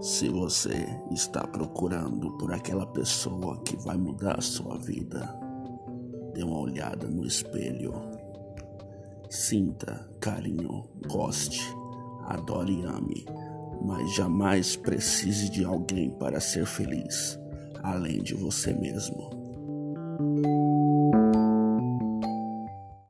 Se você está procurando por aquela pessoa que vai mudar a sua vida, dê uma olhada no espelho. Sinta carinho, goste, adore e ame, mas jamais precise de alguém para ser feliz, além de você mesmo.